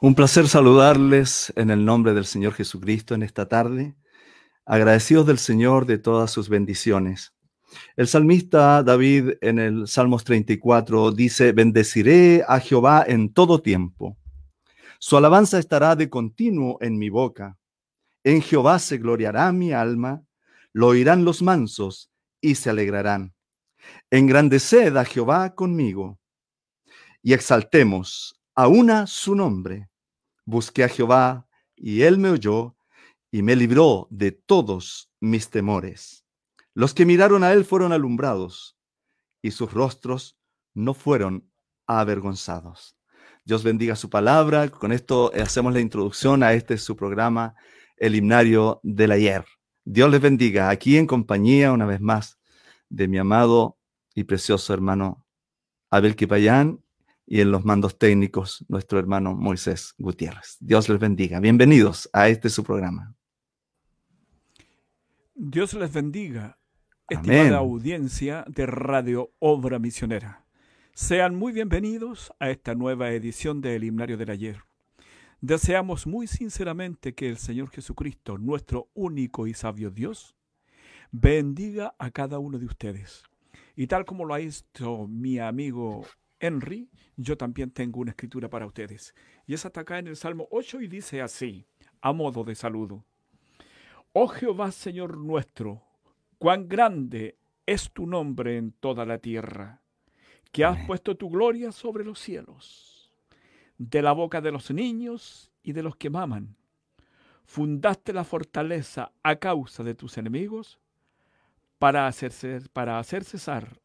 Un placer saludarles en el nombre del Señor Jesucristo en esta tarde, agradecidos del Señor de todas sus bendiciones. El salmista David en el Salmos 34 dice, bendeciré a Jehová en todo tiempo. Su alabanza estará de continuo en mi boca. En Jehová se gloriará mi alma, lo oirán los mansos y se alegrarán. Engrandeced a Jehová conmigo y exaltemos a una su nombre. Busqué a Jehová y él me oyó y me libró de todos mis temores. Los que miraron a él fueron alumbrados y sus rostros no fueron avergonzados. Dios bendiga su palabra. Con esto hacemos la introducción a este su programa, el himnario del ayer. Dios les bendiga aquí en compañía una vez más de mi amado y precioso hermano Abel Kipayán y en los mandos técnicos nuestro hermano Moisés Gutiérrez. Dios les bendiga. Bienvenidos a este su programa. Dios les bendiga, estimada audiencia de Radio Obra Misionera. Sean muy bienvenidos a esta nueva edición del Himnario del Ayer. Deseamos muy sinceramente que el Señor Jesucristo, nuestro único y sabio Dios, bendiga a cada uno de ustedes. Y tal como lo ha hecho mi amigo Henry, yo también tengo una escritura para ustedes. Y es hasta acá en el Salmo 8 y dice así, a modo de saludo. Oh Jehová Señor nuestro, cuán grande es tu nombre en toda la tierra, que has puesto tu gloria sobre los cielos. De la boca de los niños y de los que maman, fundaste la fortaleza a causa de tus enemigos para hacer, para hacer cesar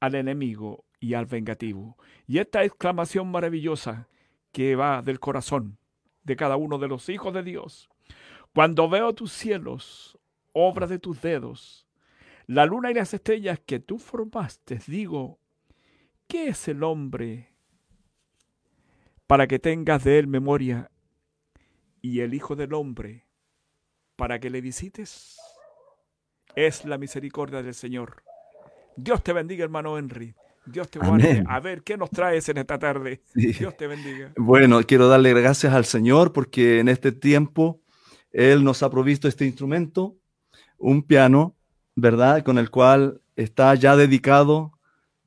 al enemigo y al vengativo. Y esta exclamación maravillosa que va del corazón de cada uno de los hijos de Dios. Cuando veo tus cielos, obra de tus dedos, la luna y las estrellas que tú formaste, digo, ¿qué es el hombre para que tengas de él memoria y el Hijo del Hombre para que le visites? Es la misericordia del Señor. Dios te bendiga, hermano Henry. Dios te guarde. A ver, ¿qué nos traes en esta tarde? Dios te bendiga. Bueno, quiero darle gracias al Señor porque en este tiempo Él nos ha provisto este instrumento, un piano, ¿verdad? Con el cual está ya dedicado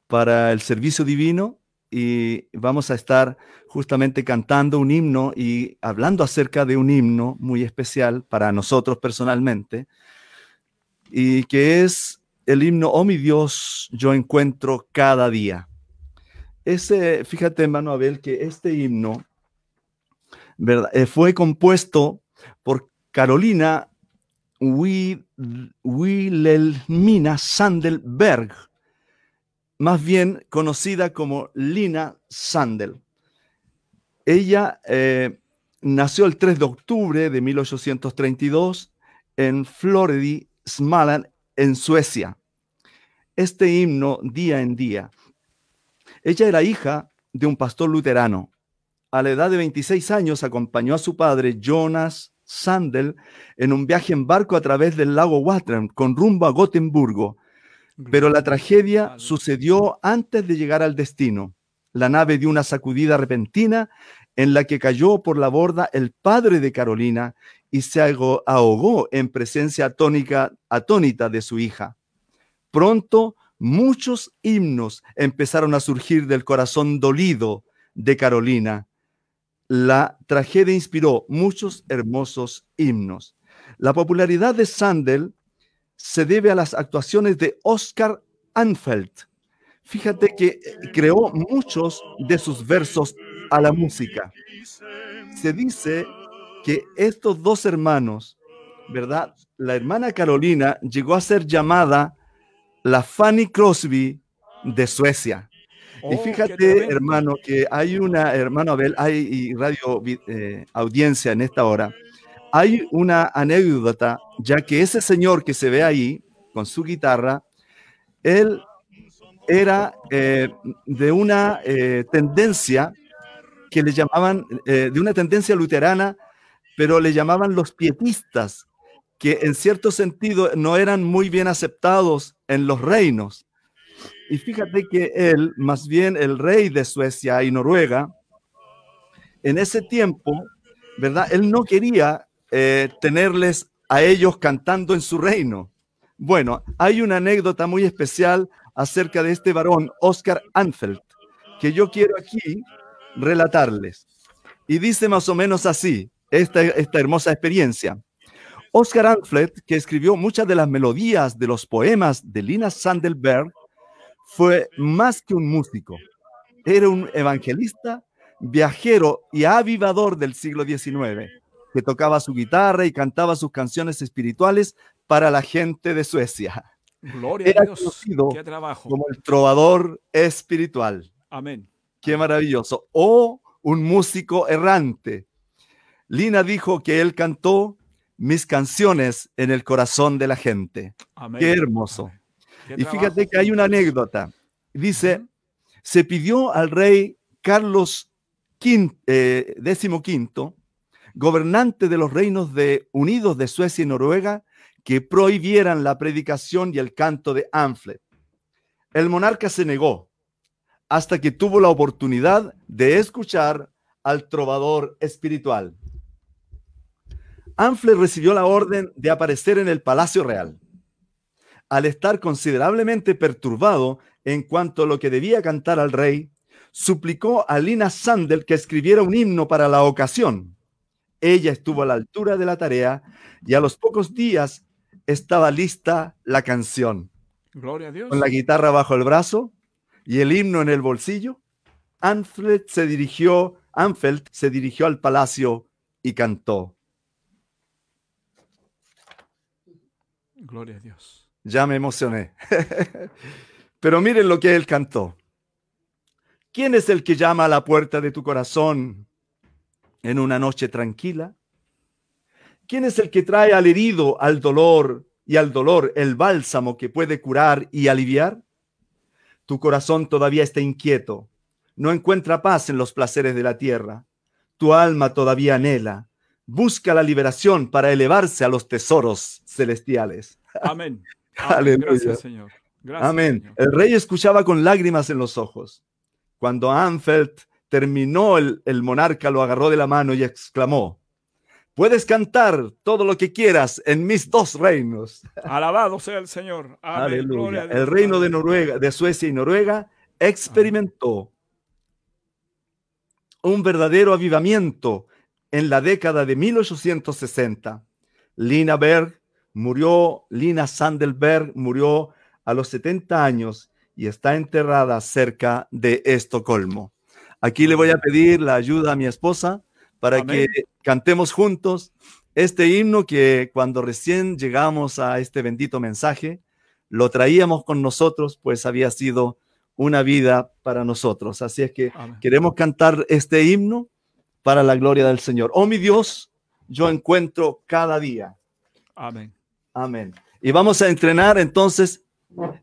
para el servicio divino y vamos a estar justamente cantando un himno y hablando acerca de un himno muy especial para nosotros personalmente y que es el himno, oh mi Dios, yo encuentro cada día. Ese, fíjate, hermano Abel, que este himno. Eh, fue compuesto por Carolina Wilhelmina Sandelberg, más bien conocida como Lina Sandel. Ella eh, nació el 3 de octubre de 1832 en Florida, Smaland, en Suecia. Este himno día en día. Ella era hija de un pastor luterano. A la edad de 26 años acompañó a su padre Jonas Sandel en un viaje en barco a través del lago Watram con rumbo a Gotemburgo. Pero la tragedia sucedió antes de llegar al destino. La nave dio una sacudida repentina en la que cayó por la borda el padre de Carolina y se ahogó en presencia atónica, atónita de su hija. Pronto muchos himnos empezaron a surgir del corazón dolido de Carolina. La tragedia inspiró muchos hermosos himnos. La popularidad de Sandel se debe a las actuaciones de Oscar Anfeld. Fíjate que creó muchos de sus versos a la música. Se dice que estos dos hermanos, ¿verdad? La hermana Carolina llegó a ser llamada la Fanny Crosby de Suecia. y oh, fíjate, hermano, que hay una, hermano Abel, hay radio eh, audiencia en esta hora. Hay una anécdota, ya que ese señor que se ve ahí con su guitarra, él era eh, de una eh, tendencia que le llamaban, de una tendencia luterana pero le llamaban los pietistas, que en cierto sentido no eran muy bien aceptados en los reinos. Y fíjate que él, más bien el rey de Suecia y Noruega, en ese tiempo, ¿verdad? Él no quería eh, tenerles a ellos cantando en su reino. Bueno, hay una anécdota muy especial acerca de este varón, Oscar Anfeld, que yo quiero aquí relatarles. Y dice más o menos así, esta, esta hermosa experiencia. Oscar Anfeld, que escribió muchas de las melodías de los poemas de Lina Sandelberg, fue más que un músico. Era un evangelista, viajero y avivador del siglo XIX, que tocaba su guitarra y cantaba sus canciones espirituales para la gente de Suecia. Gloria Era a Dios. conocido como el trovador espiritual. Amén. Qué maravilloso. O un músico errante. Lina dijo que él cantó mis canciones en el corazón de la gente. Amén. Qué hermoso. y fíjate que hay una anécdota. Dice, se pidió al rey Carlos XV, eh, gobernante de los reinos de Unidos de Suecia y Noruega, que prohibieran la predicación y el canto de Anflet. El monarca se negó hasta que tuvo la oportunidad de escuchar al trovador espiritual. Anflet recibió la orden de aparecer en el Palacio Real. Al estar considerablemente perturbado en cuanto a lo que debía cantar al rey, suplicó a Lina Sandel que escribiera un himno para la ocasión. Ella estuvo a la altura de la tarea y a los pocos días estaba lista la canción. Gloria a Dios. Con la guitarra bajo el brazo y el himno en el bolsillo, Anfeld se dirigió, Anfeld se dirigió al palacio y cantó. Gloria a Dios. Ya me emocioné. Pero miren lo que él cantó. ¿Quién es el que llama a la puerta de tu corazón en una noche tranquila? ¿Quién es el que trae al herido, al dolor y al dolor el bálsamo que puede curar y aliviar? Tu corazón todavía está inquieto, no encuentra paz en los placeres de la tierra. Tu alma todavía anhela, busca la liberación para elevarse a los tesoros celestiales. Amén. Aleluya. Gracias, Señor. Amén. El rey escuchaba con lágrimas en los ojos. Cuando Anfeld terminó, el, el monarca lo agarró de la mano y exclamó, Puedes cantar todo lo que quieras en mis dos reinos. Alabado sea el Señor. Aleluya. El reino de Noruega, de Suecia y Noruega experimentó un verdadero avivamiento en la década de 1860. Lina Berg murió, Lina Sandelberg murió a los 70 años y está enterrada cerca de Estocolmo. Aquí le voy a pedir la ayuda a mi esposa para que cantemos juntos este himno que cuando recién llegamos a este bendito mensaje, lo traíamos con nosotros, pues había sido una vida para nosotros. Así es que queremos cantar este himno para la gloria del Señor. Oh mi Dios, yo encuentro cada día. Amén. Amén. Y vamos a entrenar entonces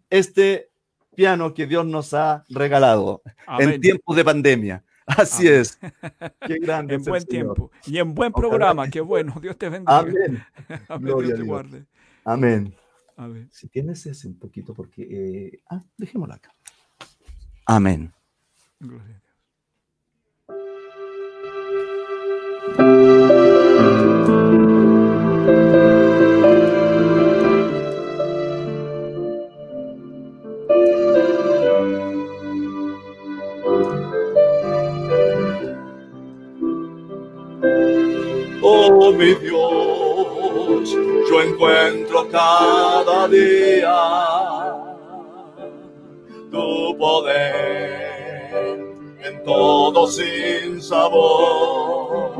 este piano que Dios nos ha regalado en tiempos de pandemia. Así es. Qué grande. en buen tiempo. Y en buen programa. Qué bueno. Dios te bendiga. Amén. Dios te guarde. Amén. Si tienes ese un poquito, porque. Eh, ah, dejémoslo acá. Amén. Gloria mi Dios, yo encuentro cada día tu poder en todo sin sabor.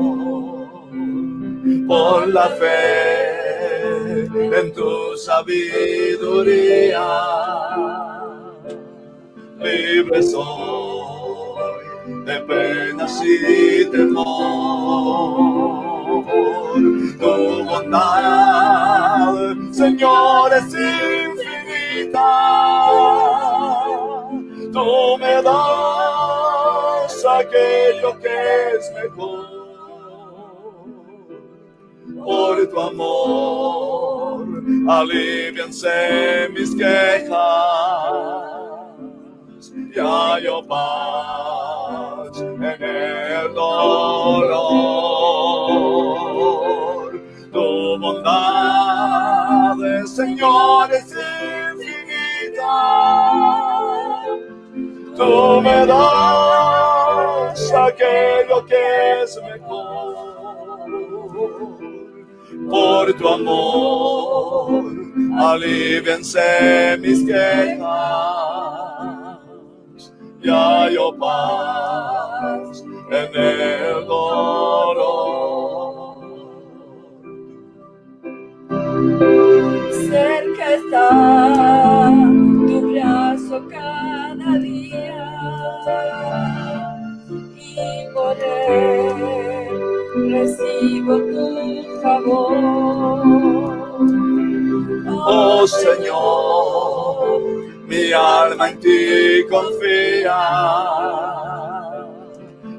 Por la fe en tu sabiduría, libre soy de penas y temor tu bondad, Señor, es infinita. Tú me das aquello que es mejor. Por tu amor, alivianse mis quejas. Ya yo paz en el dolor. Tu bondad, Señor, es infinita. Tú me das aquello que es mejor. Por tu amor, aliviense mis quejas. Ya yo paz en el dolor. Cerca está tu brazo cada día y por él recibo tu favor. Oh Señor, mi alma en ti confía.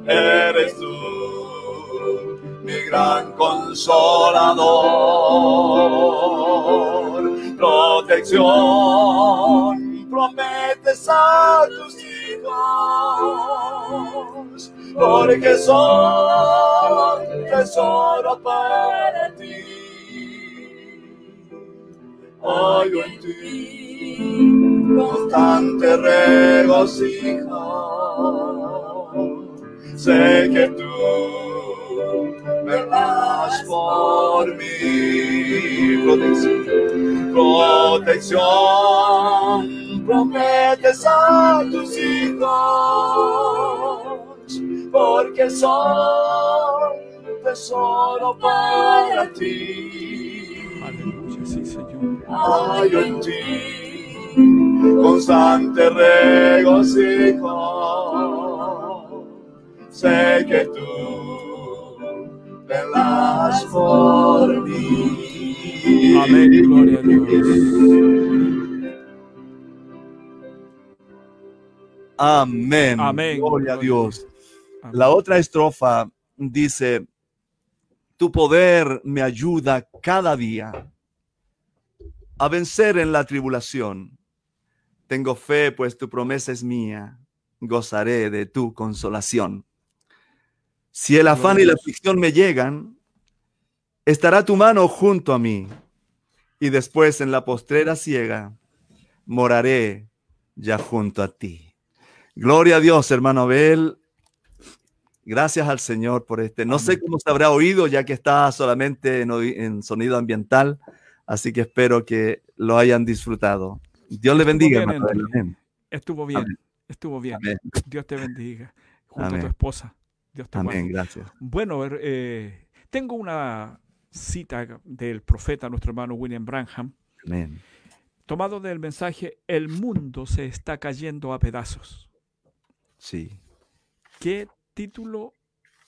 Eres tú gran consolador. Protección prometes a tus hijos, porque son tesoro para ti. Hallo en ti constante regocijo. Sé que tú verás por mí protección, protección, prometes a tus hijos, porque son tesoro para ti. Aleluya, sí, Señor. Hallo en ti constante regocijo. Sé que tú por mí. Amén, gloria a Dios. Amén. Amén. Gloria a Dios. Amén. La otra estrofa dice, tu poder me ayuda cada día a vencer en la tribulación. Tengo fe, pues tu promesa es mía. Gozaré de tu consolación. Si el afán y la aflicción me llegan, estará tu mano junto a mí. Y después en la postrera ciega, moraré ya junto a ti. Gloria a Dios, hermano Abel. Gracias al Señor por este. No sé cómo se habrá oído, ya que está solamente en, sonido ambiental, así que espero que lo hayan disfrutado. Dios le bendiga, bien, hermano Abel. Amén. Estuvo bien, Amén. estuvo bien. Dios te bendiga. Junto a tu esposa. Dios te. Amén, gracias. Bueno, eh, tengo una cita del profeta, nuestro hermano William Branham, Amén. tomado del mensaje El mundo se está cayendo a pedazos. Sí, ¿Qué título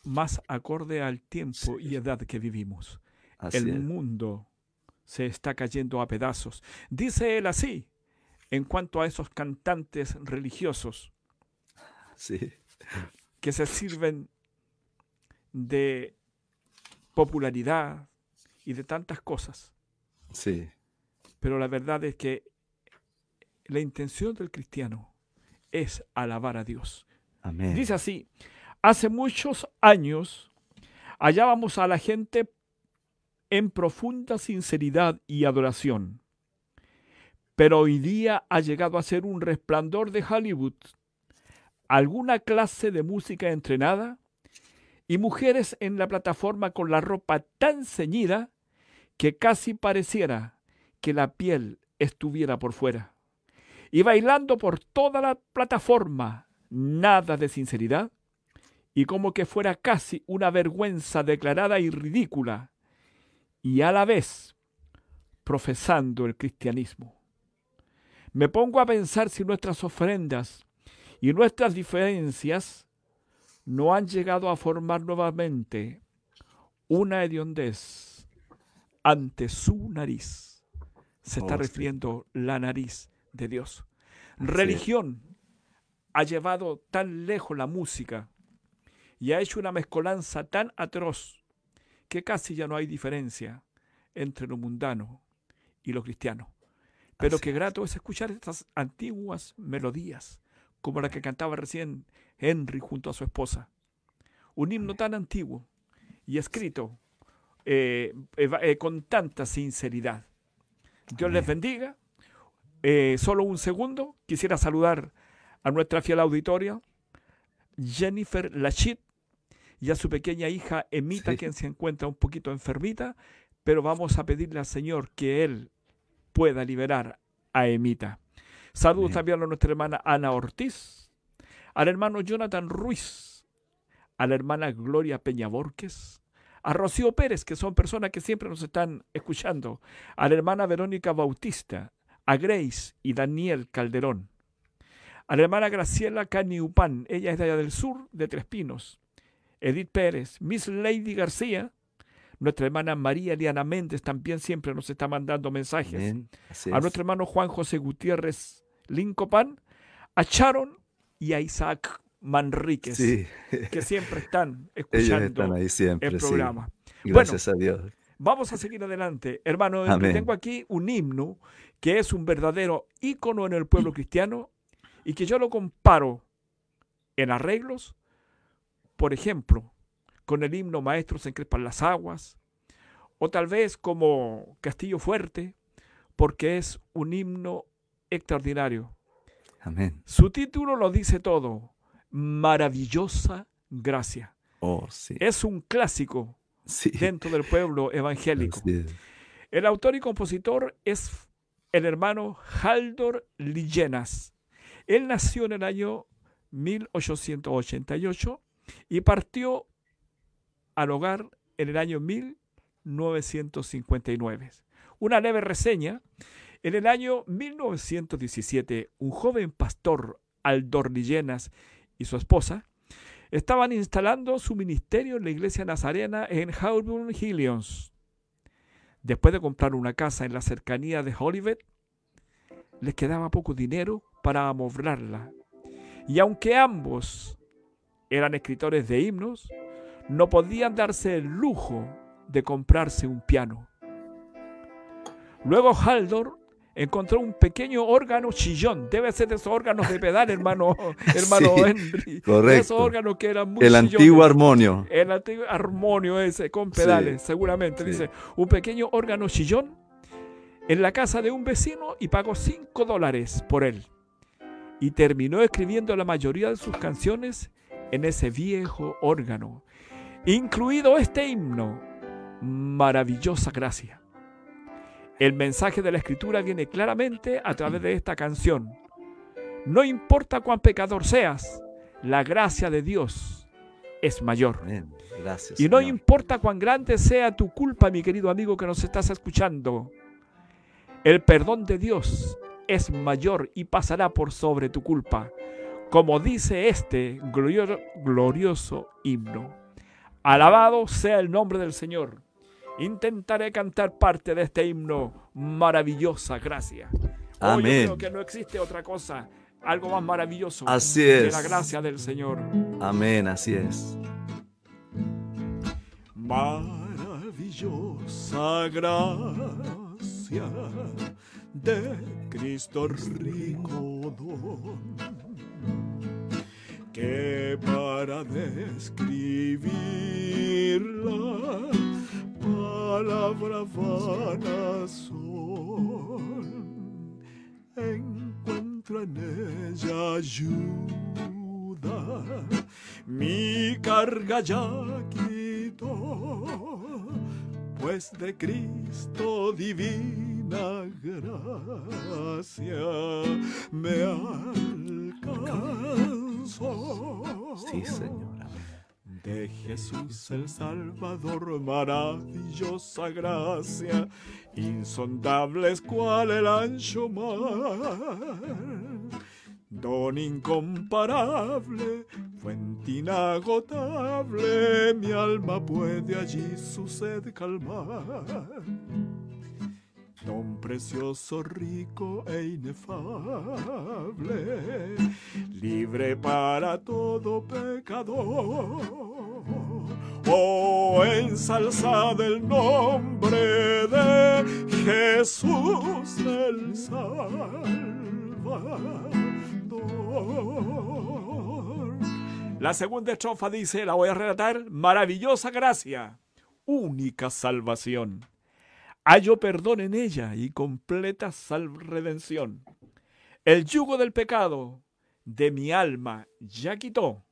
más acorde al tiempo y edad que vivimos? así El es. mundo se está cayendo a pedazos. Dice él así, en cuanto a esos cantantes religiosos Sí, que se sirven de popularidad y de tantas cosas. sí, Pero la verdad es que la intención del cristiano es alabar a Dios. amén. Dice así, hace muchos años hallábamos a la gente en profunda sinceridad y adoración. Pero hoy día ha llegado a ser un resplandor de Hollywood, alguna clase de música entrenada y mujeres en la plataforma con la ropa tan ceñida que casi pareciera que la piel estuviera por fuera. Y bailando por toda la plataforma, nada de sinceridad, y como que fuera casi una vergüenza declarada y ridícula, y a la vez profesando el cristianismo. Me pongo a pensar si nuestras ofrendas y nuestras diferencias no han llegado a formar nuevamente una hediondez ante su nariz. Se está Oh, sí. refiriendo la nariz de Dios. Religión ha llevado tan lejos la música y ha hecho una mezcolanza tan atroz que casi ya no hay diferencia entre lo mundano y lo cristiano. Pero Así qué grato es escuchar estas antiguas melodías, como la que cantaba recién Henry junto a su esposa. un himno tan antiguo y escrito eh, eh, con tanta sinceridad. Dios les bendiga. solo un segundo, quisiera saludar a nuestra fiel auditoria, Jennifer Lachit, y a su pequeña hija Emita, quien se encuentra un poquito enfermita, pero vamos a pedirle al Señor que Él pueda liberar a Emita. Saludos también a nuestra hermana Ana Ortiz, al hermano Jonathan Ruiz, a la hermana Gloria Peña Borges, a Rocío Pérez, que son personas que siempre nos están escuchando, a la hermana Verónica Bautista, a Grace y Daniel Calderón, a la hermana Graciela Caniupan, ella es de allá del sur, de Tres Pinos, Edith Pérez, Miss Lady García, nuestra hermana María Liana Méndez también siempre nos está mandando mensajes. A nuestro hermano Juan José Gutiérrez Lincopan, a Sharon y a Isaac Manríquez, que siempre están escuchando el programa. Gracias a Dios. Vamos a seguir adelante. Hermano, tengo aquí un himno que es un verdadero ícono en el pueblo cristiano y que yo lo comparo en arreglos por ejemplo, con el himno Maestros se encrespan las aguas, o tal vez como Castillo Fuerte, porque es un himno extraordinario. Amén. Su título lo dice todo, Maravillosa Gracia. Oh, sí. Es un clásico dentro del pueblo evangélico. El autor y compositor es el hermano Haldor Lillenas. Él nació en el año 1888 y partió al hogar en el año 1959. Una leve reseña. En el año 1917, un joven pastor, Aldor Lillenas, y su esposa estaban instalando su ministerio en la iglesia nazarena en Howburn Hillions. Después de comprar una casa en la cercanía de Olivet, les quedaba poco dinero para amoblarla. Y aunque ambos eran escritores de himnos, no podían darse el lujo de comprarse un piano. Luego Haldor encontró un pequeño órgano chillón. Debe ser de esos órganos de pedal, hermano, hermano Henry. Correcto. Esos órganos que eran muy El antiguo armonio. El antiguo armonio ese, con pedales, seguramente. Dice, un pequeño órgano chillón en la casa de un vecino y pagó 5 dólares por él. Y terminó escribiendo la mayoría de sus canciones en ese viejo órgano, incluido este himno, maravillosa gracia. El mensaje de la escritura viene claramente a través de esta canción. No importa cuán pecador seas, la gracia de Dios es mayor. Gracias, y no importa cuán grande sea tu culpa, mi querido amigo que nos estás escuchando, el perdón de Dios es mayor y pasará por sobre tu culpa como dice este glorioso himno. Alabado sea el nombre del Señor. Intentaré cantar parte de este himno, maravillosa gracia. Amén. yo creo que no existe otra cosa, algo más maravilloso así que es. la gracia del Señor. Amén, así es. Maravillosa gracia de Cristo rico don que para describirla palabra vana son. En ella ayuda. Mi carga ya quito pues de Cristo divina gracia me alcanza Sí, Señor. De Jesús el Salvador, maravillosa gracia, insondables cual el ancho mar. Don incomparable, fuente inagotable, mi alma puede allí su sed calmar don precioso, rico e inefable, libre para todo pecador. Oh, ensalzad el nombre de Jesús el Salvador. La segunda estrofa dice, la voy a relatar, maravillosa gracia, única salvación. Hallo perdón en ella y completa redención. El yugo del pecado de mi alma ya quitó,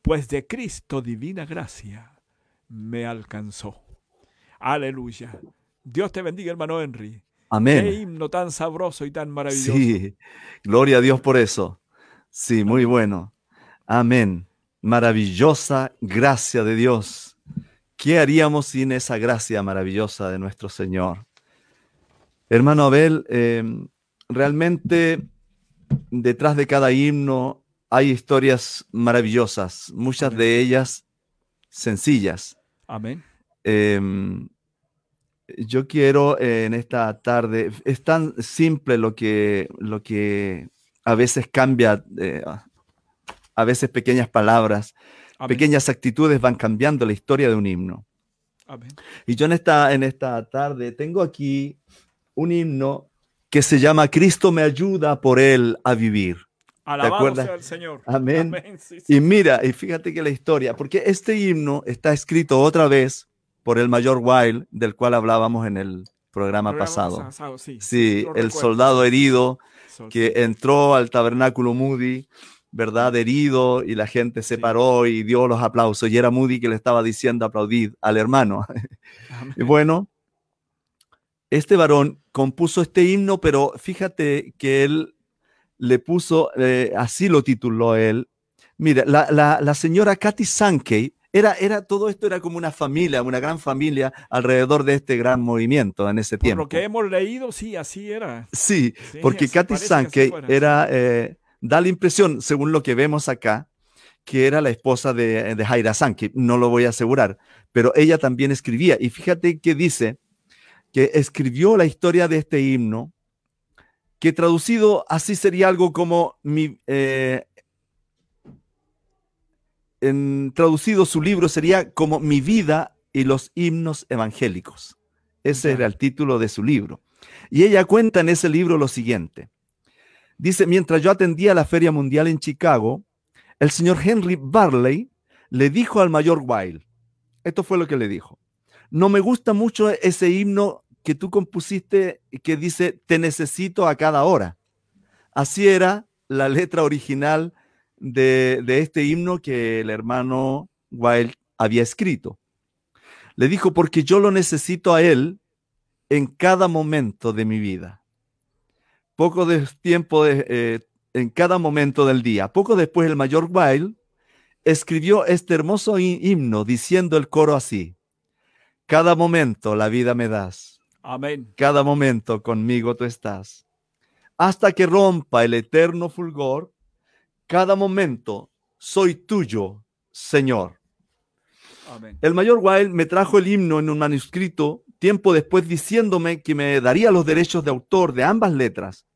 pues de Cristo divina gracia me alcanzó. Aleluya. Dios te bendiga, hermano Henry. Amén. Qué himno tan sabroso y tan maravilloso. Sí, gloria a Dios por eso. Sí, muy bueno. Amén. Maravillosa gracia de Dios. ¿Qué haríamos sin esa gracia maravillosa de nuestro Señor? Hermano Abel, em, realmente detrás de cada himno hay historias maravillosas, muchas de ellas sencillas. Amén. Em, yo quiero en esta tarde, es tan simple lo que, lo que a veces cambia, eh, a veces pequeñas palabras, pequeñas actitudes van cambiando la historia de un himno. Y yo en esta, en esta tarde tengo aquí un himno que se llama Cristo me ayuda por él a vivir. Alabado sea el Señor. Amén. Y mira, y fíjate que la historia, porque este himno está escrito otra vez por el mayor Wild, del cual hablábamos en el programa, pasado. sí, el soldado herido que entró al tabernáculo Moody ¿verdad? Herido y la gente se paró y dio los aplausos y era Moody que le estaba diciendo aplaudid al hermano. y bueno, este varón compuso este himno, pero fíjate que él le puso, eh, así lo tituló él. Mira, la, la, señora Katy Sankey, era, era, todo esto era como una familia, una gran familia alrededor de este gran movimiento en ese tiempo. Por lo que hemos leído, sí, así era. Sí, porque Katy Sankey era, eh, da la impresión, según lo que vemos acá, que era la esposa de, de Jaira Sankey, no lo voy a asegurar, pero ella también escribía. Y fíjate que dice que escribió la historia de este himno, que traducido así sería algo como mi... Eh, en, traducido su libro sería como Mi vida y los himnos evangélicos. Ese era el título de su libro. Y ella cuenta en ese libro lo siguiente. Dice, mientras yo atendía la Feria Mundial en Chicago, el señor Henry Barley le dijo al mayor Wilde, esto fue lo que le dijo, no me gusta mucho ese himno que tú compusiste que dice, te necesito a cada hora. Así era la letra original de, de este himno que el hermano Wilde había escrito. Le dijo, porque yo lo necesito a él en cada momento de mi vida poco de tiempo eh, en cada momento del día. Poco después el mayor Wild escribió este hermoso himno diciendo el coro así. Cada momento la vida me das. Amén. Cada momento conmigo tú estás. Hasta que rompa el eterno fulgor, cada momento soy tuyo, Señor. Amén. El mayor Wild me trajo el himno en un manuscrito tiempo después diciéndome que me daría los derechos de autor de ambas letras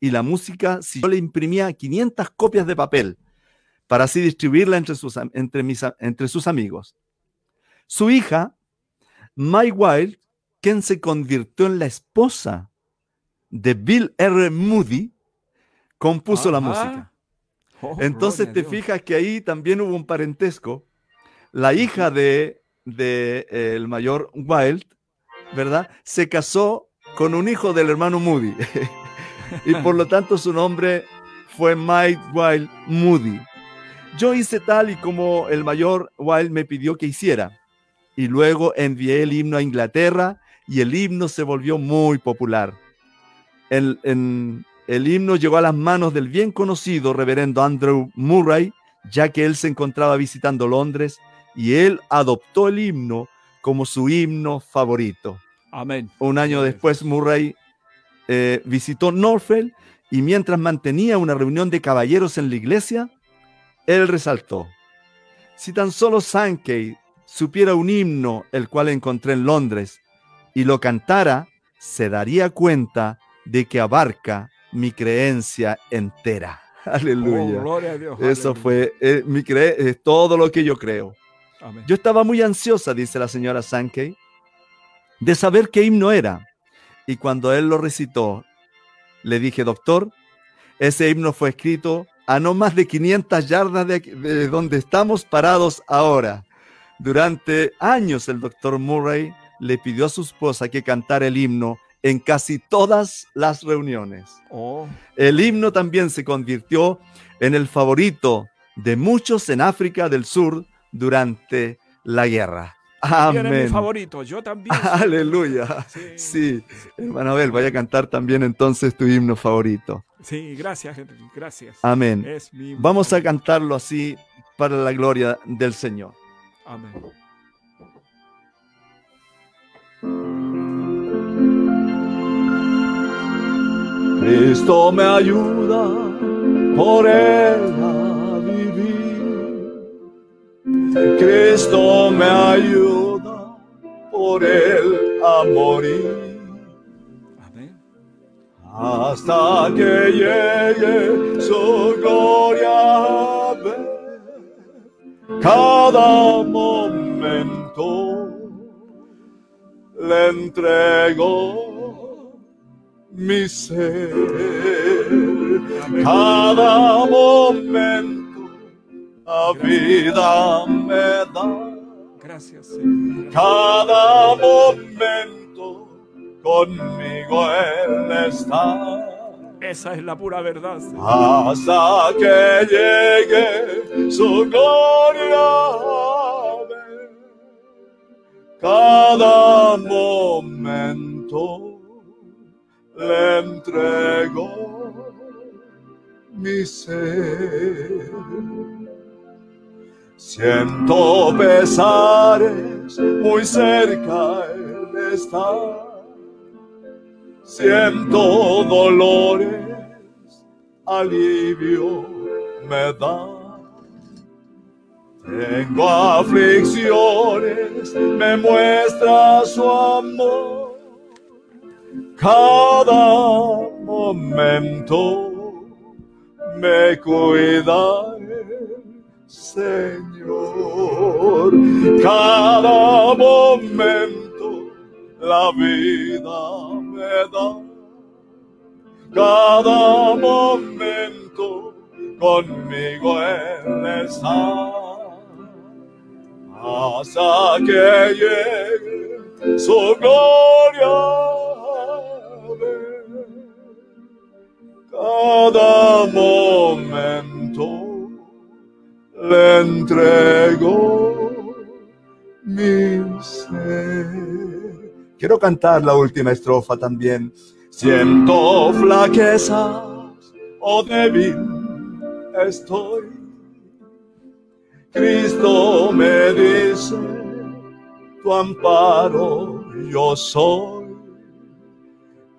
y la música si yo le imprimía 500 copias de papel para así distribuirla entre sus, entre, mis, entre sus amigos. Su hija, Mike Wild, quien se convirtió en la esposa de Bill R. Moody, compuso la música. Oh, Entonces te fijas que ahí también hubo un parentesco. La hija de, de eh, el mayor Wild, ¿verdad? Se casó con un hijo del hermano Moody. y por lo tanto su nombre fue Mike Wild Moody. Yo hice tal y como el mayor Wild me pidió que hiciera. Y luego envié el himno a Inglaterra y el himno se volvió muy popular. El, el himno llegó a las manos del bien conocido reverendo Andrew Murray, ya que él se encontraba visitando Londres y él adoptó el himno como su himno favorito. Amén. Un año después, Murray eh, visitó Norfolk y mientras mantenía una reunión de caballeros en la iglesia, él resaltó, si tan solo Sankey supiera un himno el cual encontré en Londres y lo cantara, se daría cuenta de que abarca mi creencia entera. Aleluya. Oh, Eso fue eh, mi cre todo lo que yo creo. Yo estaba muy ansiosa, dice la señora Sankey, de saber qué himno era. Y cuando él lo recitó, le dije, doctor, ese himno fue escrito a no más de 500 yardas de, donde estamos parados ahora. Durante años el doctor Murray le pidió a su esposa que cantara el himno en casi todas las reuniones. Oh. El himno también se convirtió en el favorito de muchos en África del Sur durante la guerra. Amén. mi favorito, yo también. Aleluya. Sí. Hermano Abel, vaya a cantar también entonces tu himno favorito. Sí, gracias, gracias. Amén. Vamos a cantarlo así para la gloria del Señor. Amén. Cristo me ayuda por él a vivir. Cristo me ayuda por él a morir. Amén. Hasta que llegue su gloria a ver cada momento le entrego mi ser. Cada momento la vida me da. Gracias, Señor. Cada momento conmigo Él está. Esa es la pura verdad. Hasta que llegue su gloria. Cada momento le entrego mi ser. Siento pesares, muy cerca Él está. Siento dolores, alivio me da. Tengo aflicciones, me muestra su amor cada momento me cuida Señor. Cada momento la vida me da. Cada momento conmigo Él está. Hasta que llegue su gloria cada momento le entrego mi ser. Quiero cantar la última estrofa también. Siento flaquezas o débil estoy. Cristo me dice, tu amparo yo soy.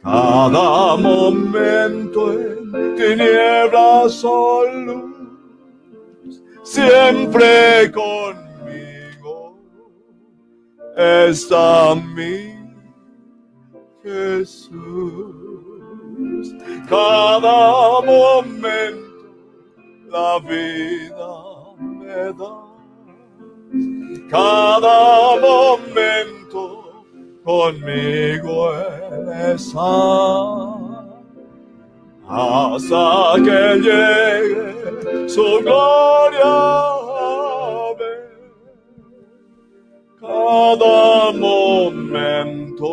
Cada momento en tinieblas o luz, siempre conmigo está mi Jesús. Cada momento la vida me da. Cada momento conmigo Él está. Hasta que llegue su gloria a ver. Cada momento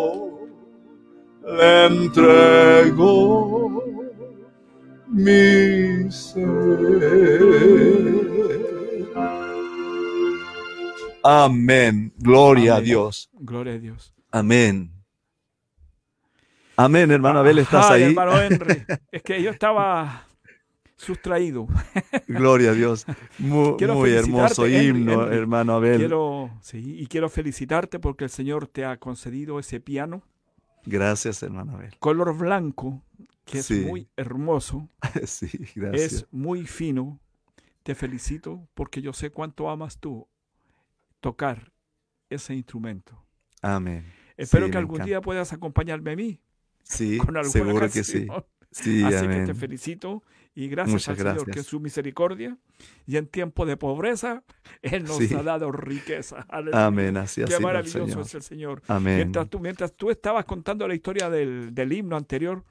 le entrego mi ser. Amén. Gloria a Dios. Gloria a Dios. Amén. Amén, hermano Abel, ¿estás ahí? Hermano Henry, es que yo estaba sustraído. Gloria a Dios. Muy, hermoso himno, hermano Abel. Quiero, sí, y quiero felicitarte porque el Señor te ha concedido ese piano. Gracias, hermano Abel. Color blanco, que es muy hermoso. sí, gracias. Es muy fino. Te felicito porque yo sé cuánto amas tú tocar ese instrumento. Amén. Espero que algún día puedas acompañarme a mí. Sí, seguro que sí. sí Así que te felicito y gracias al Señor que es su misericordia y en tiempo de pobreza Él nos ha dado riqueza. Amén, así Qué maravilloso es el Señor. Amén. Mientras tú, mientras tú estabas contando la historia del, del himno anterior,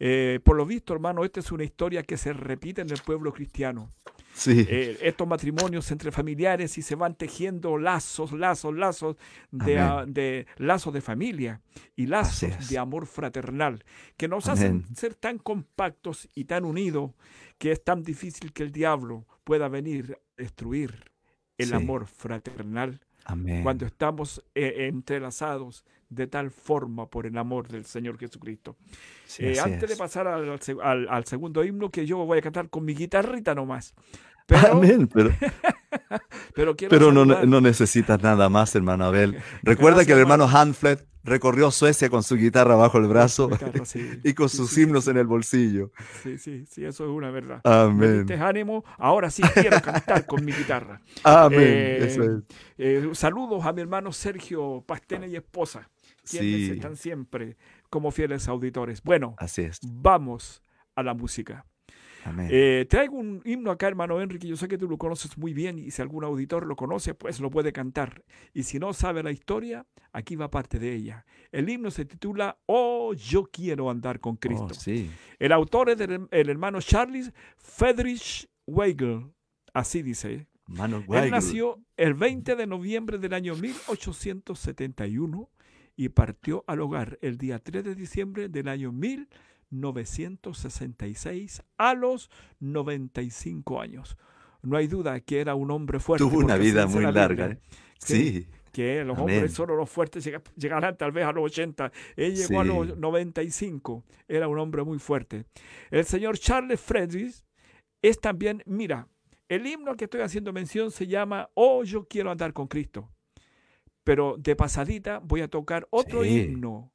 Eh, por lo visto, hermano, esta es una historia que se repite en el pueblo cristiano. Sí. Eh, estos matrimonios entre familiares y se van tejiendo lazos, lazos, lazos de, de lazos de familia y lazos de amor fraternal que nos Amén. hacen ser tan compactos y tan unidos que es tan difícil que el diablo pueda venir a destruir el Sí. amor fraternal Amén. cuando estamos eh, entrelazados de tal forma por el amor del Señor Jesucristo. Sí, Eh, antes de pasar al segundo himno, que yo voy a cantar con mi guitarrita nomás. Pero, Amén, pero, pero no, necesitas nada más, hermano Abel. Recuerda Gracias, que el hermano. Hanflet recorrió Suecia con su guitarra bajo el brazo Guitarra, sí, y con sí, sus sí, himnos en el bolsillo. Sí, sí, sí, eso es una verdad. Amén. Me ánimo, ahora sí quiero cantar con mi guitarra. Amén. Eh, Eso es. Eh, saludos a mi hermano Sergio Pastene y esposa, quienes Sí. están siempre como fieles auditores. Bueno, Así es. vamos a la música. Amén. Eh, traigo un himno acá, hermano Enrique. Yo sé que tú lo conoces muy bien y si algún auditor lo conoce, pues lo puede cantar. Y si no sabe la historia, aquí va parte de ella. El himno se titula Oh, yo quiero andar con Cristo. Oh, sí. El autor es del- el hermano Charles Friedrich Weigel. Así dice. Hermano Él Weigel. nació el 20 de noviembre del año 1871 y partió al hogar el día 3 de diciembre del año 1966 a los 95 años. No hay duda que era un hombre fuerte. Tuvo una vida muy la larga. Biblia, ¿eh? Sí. Que los Amén. hombres, solo los fuertes llega- llegarán tal vez a los 80. Él llegó a los 95. Era un hombre muy fuerte. El señor Charles Friedrich es también, mira, el himno al que estoy haciendo mención se llama Oh, yo quiero andar con Cristo. Pero de pasadita voy a tocar otro Sí. himno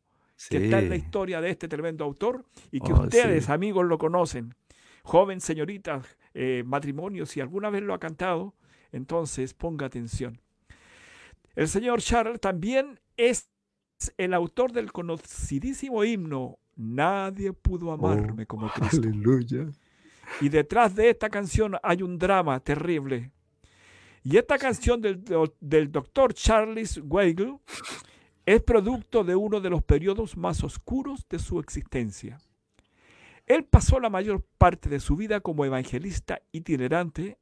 que está en la historia de este tremendo autor y que Oh, ustedes, sí. amigos, lo conocen. Joven señorita, eh, matrimonio, si alguna vez lo ha cantado, entonces ponga atención. El señor Charles también es el autor del conocidísimo himno Nadie pudo amarme como Cristo. Oh, Aleluya. Y detrás de esta canción hay un drama terrible. Y esta canción del, del doctor Charles Weigel es producto de uno de los periodos más oscuros de su existencia. Él pasó la mayor parte de su vida como evangelista itinerante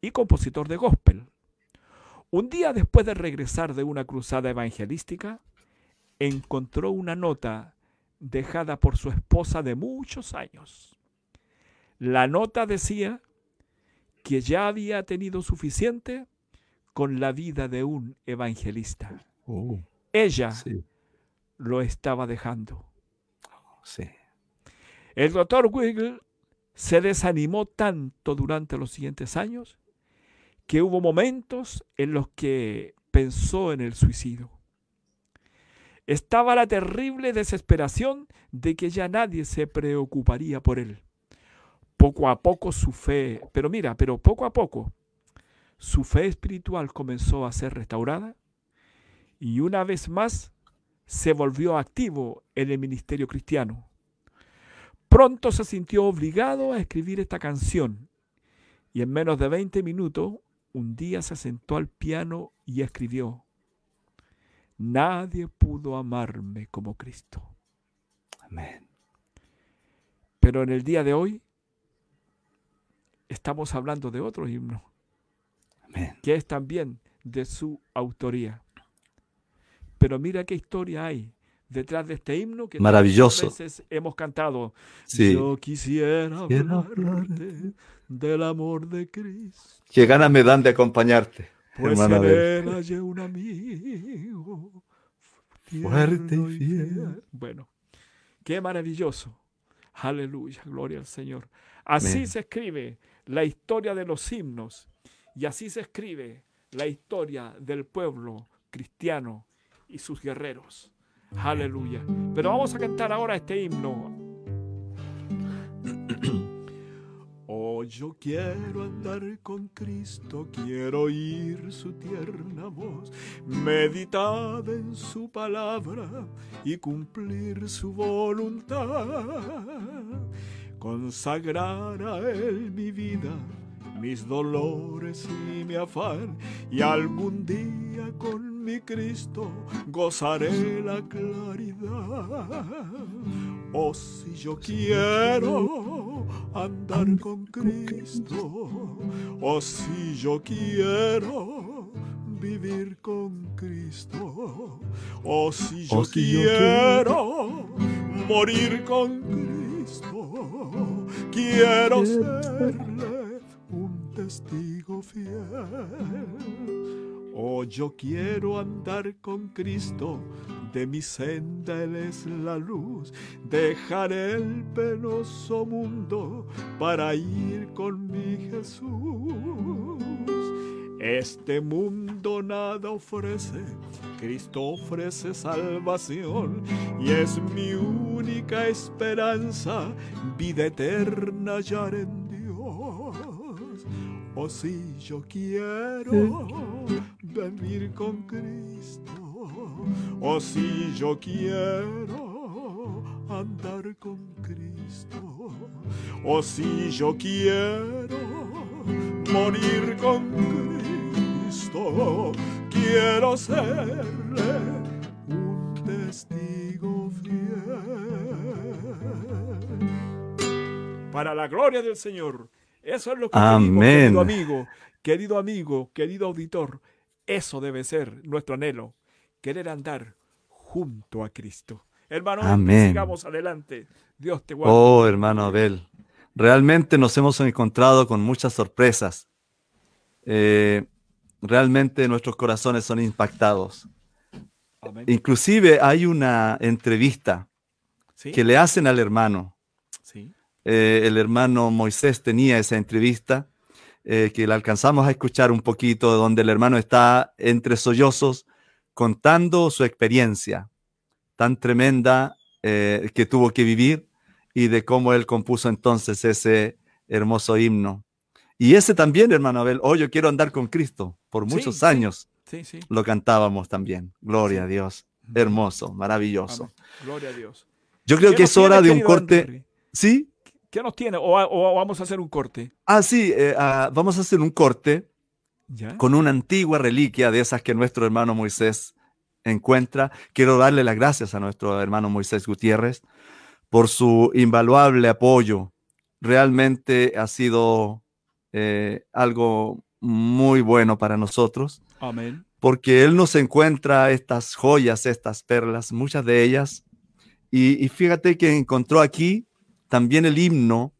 y compositor de gospel. Un día después de regresar de una cruzada evangelística, encontró una nota dejada por su esposa de muchos años. La nota decía que ya había tenido suficiente con la vida de un evangelista. Oh, Ella sí. lo estaba dejando. Sí. El doctor Wiggle se desanimó tanto durante los siguientes años que hubo momentos en los que pensó en el suicidio. Estaba la terrible desesperación de que ya nadie se preocuparía por él. Poco a poco su fe, pero mira, pero poco a poco su fe espiritual comenzó a ser restaurada y una vez más se volvió activo en el ministerio cristiano. Pronto se sintió obligado a escribir esta canción y en menos de 20 minutos un día se sentó al piano y escribió, Nadie pudo amarme como Cristo. Amén. Pero en el día de hoy estamos hablando de otro himno, Amén. que es también de su autoría. Pero mira qué historia hay detrás de este himno que Maravilloso. veces hemos cantado. Sí. Yo quisiera Quiero hablarte del amor de Cristo. Qué ganas me dan de acompañarte, Pues hermana hallé un amigo Fuerte y fiel. Bueno, qué maravilloso. Aleluya, gloria al Señor. Así Amén. se escribe la historia de los himnos y así se escribe la historia del pueblo cristiano y sus guerreros. Aleluya. Pero vamos a cantar ahora este himno. Oh, yo quiero andar con Cristo, quiero oír su tierna voz, meditar en su palabra y cumplir su voluntad. Consagrar a Él mi vida, mis dolores y mi afán, y algún día con mi Cristo gozaré la claridad. Oh, si yo quiero andar con Cristo, oh, si yo quiero vivir con Cristo, oh, si yo, quiero, morir con Cristo, quiero serle un testigo fiel. Oh, yo quiero andar con Cristo, de mi senda Él es la luz. Dejaré el penoso mundo para ir con mi Jesús. Este mundo nada ofrece, Cristo ofrece salvación y es mi única esperanza, vida eterna hallar en. Oh, si yo quiero vivir con Cristo. O si yo quiero andar con Cristo. O si yo quiero morir con Cristo. Quiero serle un testigo fiel. Para la gloria del Señor. Eso es lo que Amén. querido amigo, querido amigo, querido auditor. Eso debe ser nuestro anhelo, querer andar junto a Cristo. Hermano, Amén. sigamos adelante. Dios te guarde. Oh, hermano Abel, realmente nos hemos encontrado con muchas sorpresas. Eh, realmente nuestros corazones son impactados. Amén. Inclusive hay una entrevista ¿Sí? que le hacen al hermano. Sí. Eh, el hermano Moisés tenía esa entrevista eh, que la alcanzamos a escuchar un poquito, donde el hermano está entre sollozos contando su experiencia tan tremenda eh, que tuvo que vivir y de cómo él compuso entonces ese hermoso himno. Y ese también, hermano Abel, oh, yo quiero andar con Cristo. Por muchos sí. años Sí, sí. lo cantábamos también. Gloria a Dios. Hermoso, maravilloso. Amén. Gloria a Dios. Yo creo ¿Qué que es hora de un corte. ¿Sí? ¿Qué nos tiene? O, o vamos a hacer un corte. Ah, sí, eh, ah, vamos a hacer un corte ¿Ya? con una antigua reliquia de esas que nuestro hermano Moisés encuentra. Quiero darle las gracias a nuestro hermano Moisés Gutiérrez por su invaluable apoyo. Realmente ha sido eh, algo muy bueno para nosotros, Amén. porque él nos encuentra estas joyas, estas perlas, muchas de ellas. Y, y fíjate que encontró aquí también el himno,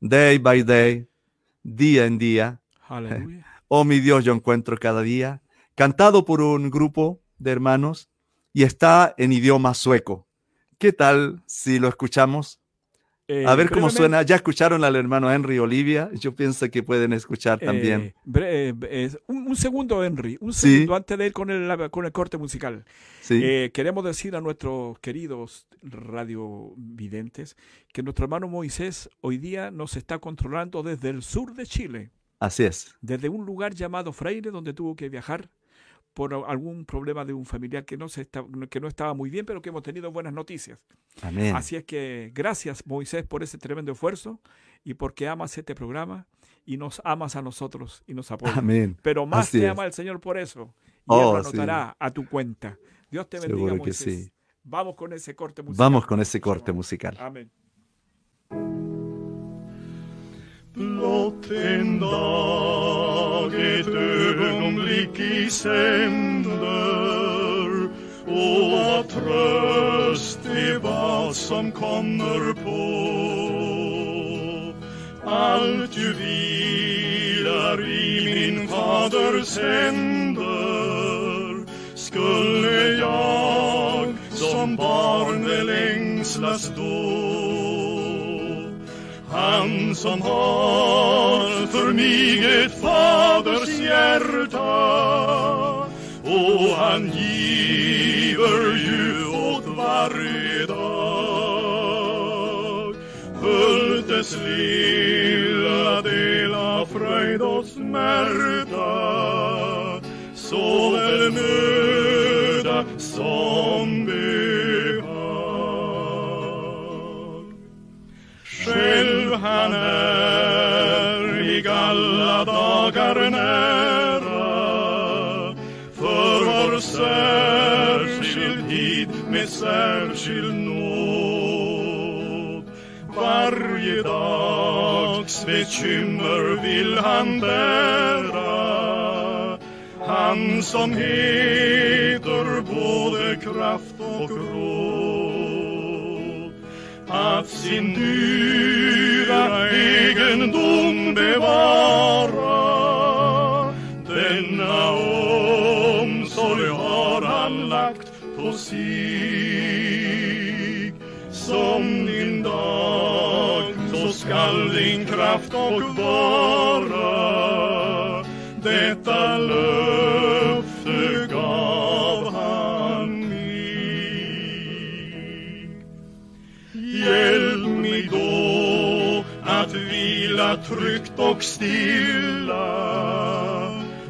Day by Day, día en día. Aleluya. Oh mi Dios, yo encuentro cada día, cantado por un grupo de hermanos y está en idioma sueco. ¿Qué tal si lo escuchamos? Eh, A ver cómo suena. Ya escucharon al hermano Henry Olivia. Yo pienso que pueden escuchar también. eh, eh, un, un segundo, Henry. Un Sí. segundo antes de ir con el, con el corte musical. Sí, Eh, queremos decir a nuestros queridos radiovidentes que nuestro hermano Moisés hoy día nos está controlando desde el sur de Chile, así es. desde un lugar llamado Freire, donde tuvo que viajar por algún problema de un familiar que no, se está- que no estaba muy bien, pero que hemos tenido buenas noticias. Amén. Así es que gracias Moisés por ese tremendo esfuerzo y porque amas este programa y nos amas a nosotros y nos apoyas. Amén. Pero más Así te es. ama el Señor por eso. Y Oh, Él lo anotará a tu cuenta. Dios te bendiga, Seguro que Moisés. sí. Vamos con ese corte musical. Vamos con ese corte musical. Amén. Blott en dag, ett ögonblick i sänder och vad tröst är vad som kommer på. Allt ju vilar i min faders händer skulle jag som barn väl ängslas då. Han som har för mig ett faders hjärta. Och han giver ju åt varje dag. Hultes lilla del av fröjd och smärta. Med särskild nåd. Varje dags bekymmer vill han bära. Han som heter både kraft och råd. Att sin dyra egendom bevara. Skall din kraft och vara. Detta löfte gav han mig. Hjälp mig då att vila tryggt och stilla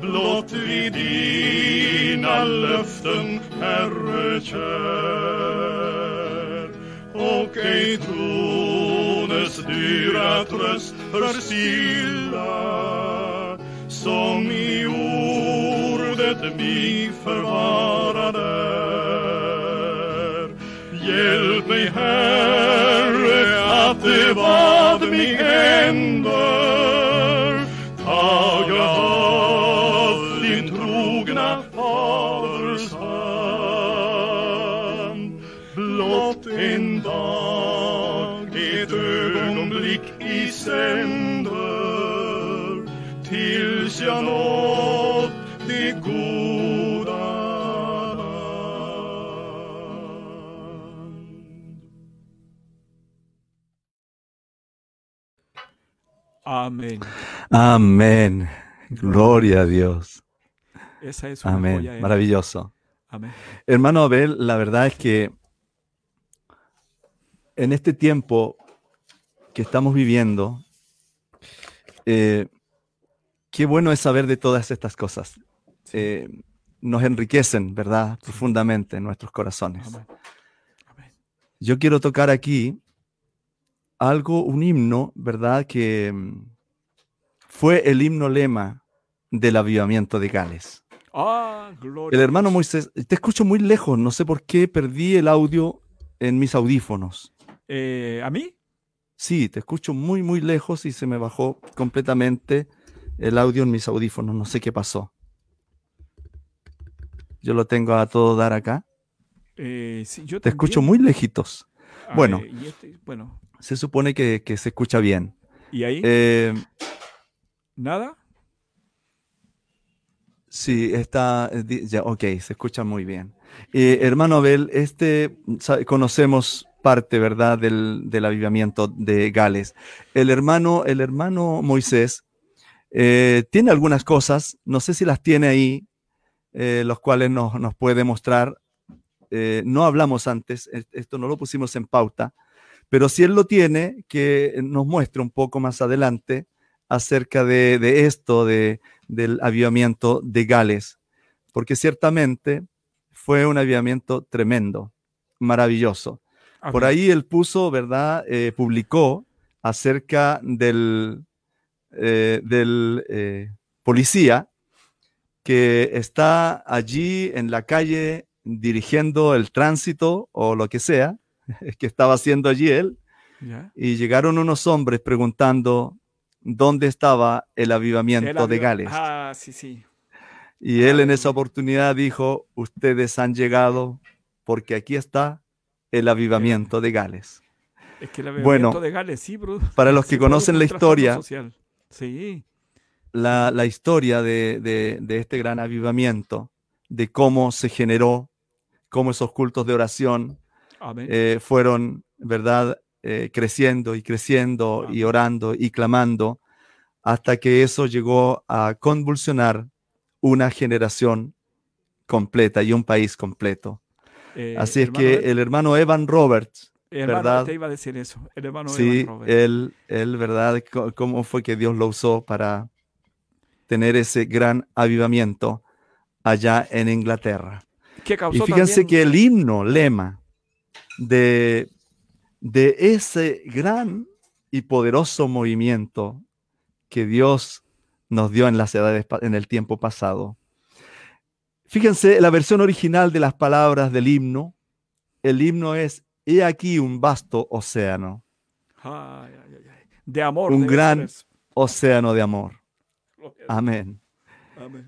blott vid dina löften, Herre kär. Och ej tro dyra tröst förstilla, som i ordet vi förvara där. Hjälp mig, Herre, att det vad mig händer, Amén. Amén. Gloria a Dios. Esa es una Amén. joya. ¿eh? Maravilloso. Amén. Hermano Abel, la verdad es que en este tiempo que estamos viviendo, eh, qué bueno es saber de todas estas cosas. Eh, nos enriquecen, ¿verdad? Profundamente en nuestros corazones. Amén. Amén. Yo quiero tocar aquí algo, un himno, ¿verdad? Que mm, fue el himno lema del avivamiento de Gales. Ah, gloria. El hermano Moisés, te escucho muy lejos, no sé por qué perdí el audio en mis audífonos. Eh, ¿A mí? Sí, te escucho muy, muy lejos y se me bajó completamente el audio en mis audífonos, no sé qué pasó. Yo lo tengo a todo dar acá. Eh, sí, yo Te escucho muy lejitos. Ah, bueno. eh, este- bueno. Se supone que, que se escucha bien. ¿Y ahí? ¿Nada? Sí, está, eh, ya, ok, se escucha muy bien. Eh, hermano Abel, este, conocemos parte, ¿verdad?, del, del avivamiento de Gales. El hermano, el hermano Moisés eh, tiene algunas cosas, no sé si las tiene ahí, eh, los cuales nos, nos puede mostrar. No hablamos antes, es- esto no lo pusimos en pauta, pero si él lo tiene, que nos muestre un poco más adelante acerca de, de esto, de, del avivamiento de Gales, porque ciertamente fue un avivamiento tremendo, maravilloso. Por ahí él puso, ¿verdad? Eh, publicó acerca del, eh, del eh, policía que está allí en la calle dirigiendo el tránsito o lo que sea, que estaba haciendo allí él, y llegaron unos hombres preguntando dónde estaba el avivamiento El de Gales. Ah, sí, sí. Y él en esa oportunidad dijo, ustedes han llegado porque aquí está el avivamiento de Gales. Es que el Bueno, avivamiento de Gales, sí, bro. Para los que conocen la historia, social. Sí. la, la historia de, de- de este gran avivamiento, de cómo se generó, cómo esos cultos de oración eh, fueron, ¿verdad?, Eh, creciendo y creciendo y orando y clamando, hasta que eso llegó a convulsionar una generación completa y un país completo. Eh, Así es que Abel, el hermano Evan Roberts, hermano, ¿verdad? te iba a decir eso. El hermano sí, Evan Robert. él, él, ¿verdad? ¿Cómo fue que Dios lo usó para tener ese gran avivamiento allá en Inglaterra? que Y causó fíjense también- que el himno, lema de, de ese gran y poderoso movimiento que Dios nos dio en las edades, en el tiempo pasado. Fíjense la versión original de las palabras del himno, el himno es He aquí un vasto océano. De amor. Un gran océano de amor. Amén.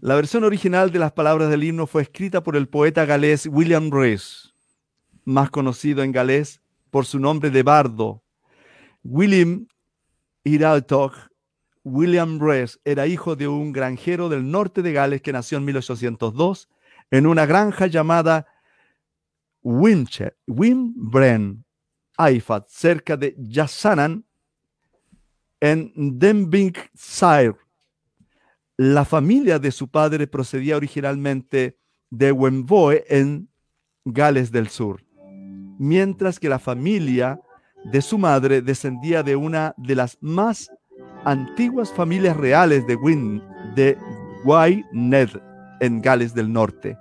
La versión original de las palabras del himno fue escrita por el poeta galés William Rees, más conocido en galés por su nombre de bardo. William Iraltog William Rees era hijo de un granjero del norte de Gales que nació en 1802 en una granja llamada Wimbren, Aifat, cerca de Yassanan, en Denbighshire. La familia de su padre procedía originalmente de Wemboe en Gales del Sur, mientras que la familia de su madre descendía de una de las más antiguas familias reales de Win, de Gwynedd en Gales del Norte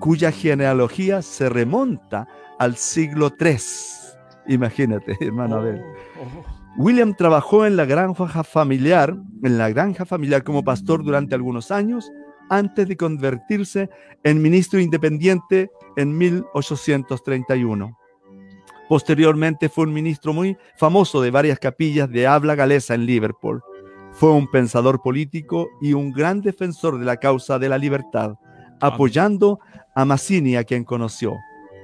cuya genealogía se remonta al siglo III. Imagínate, hermano Abel. Oh, oh. William trabajó en la granja familiar, en la granja familiar como pastor durante algunos años antes de convertirse en ministro independiente en 1831. Posteriormente fue un ministro muy famoso de varias capillas de habla galesa en Liverpool. Fue un pensador político y un gran defensor de la causa de la libertad, apoyando a Mazzini, a quien conoció,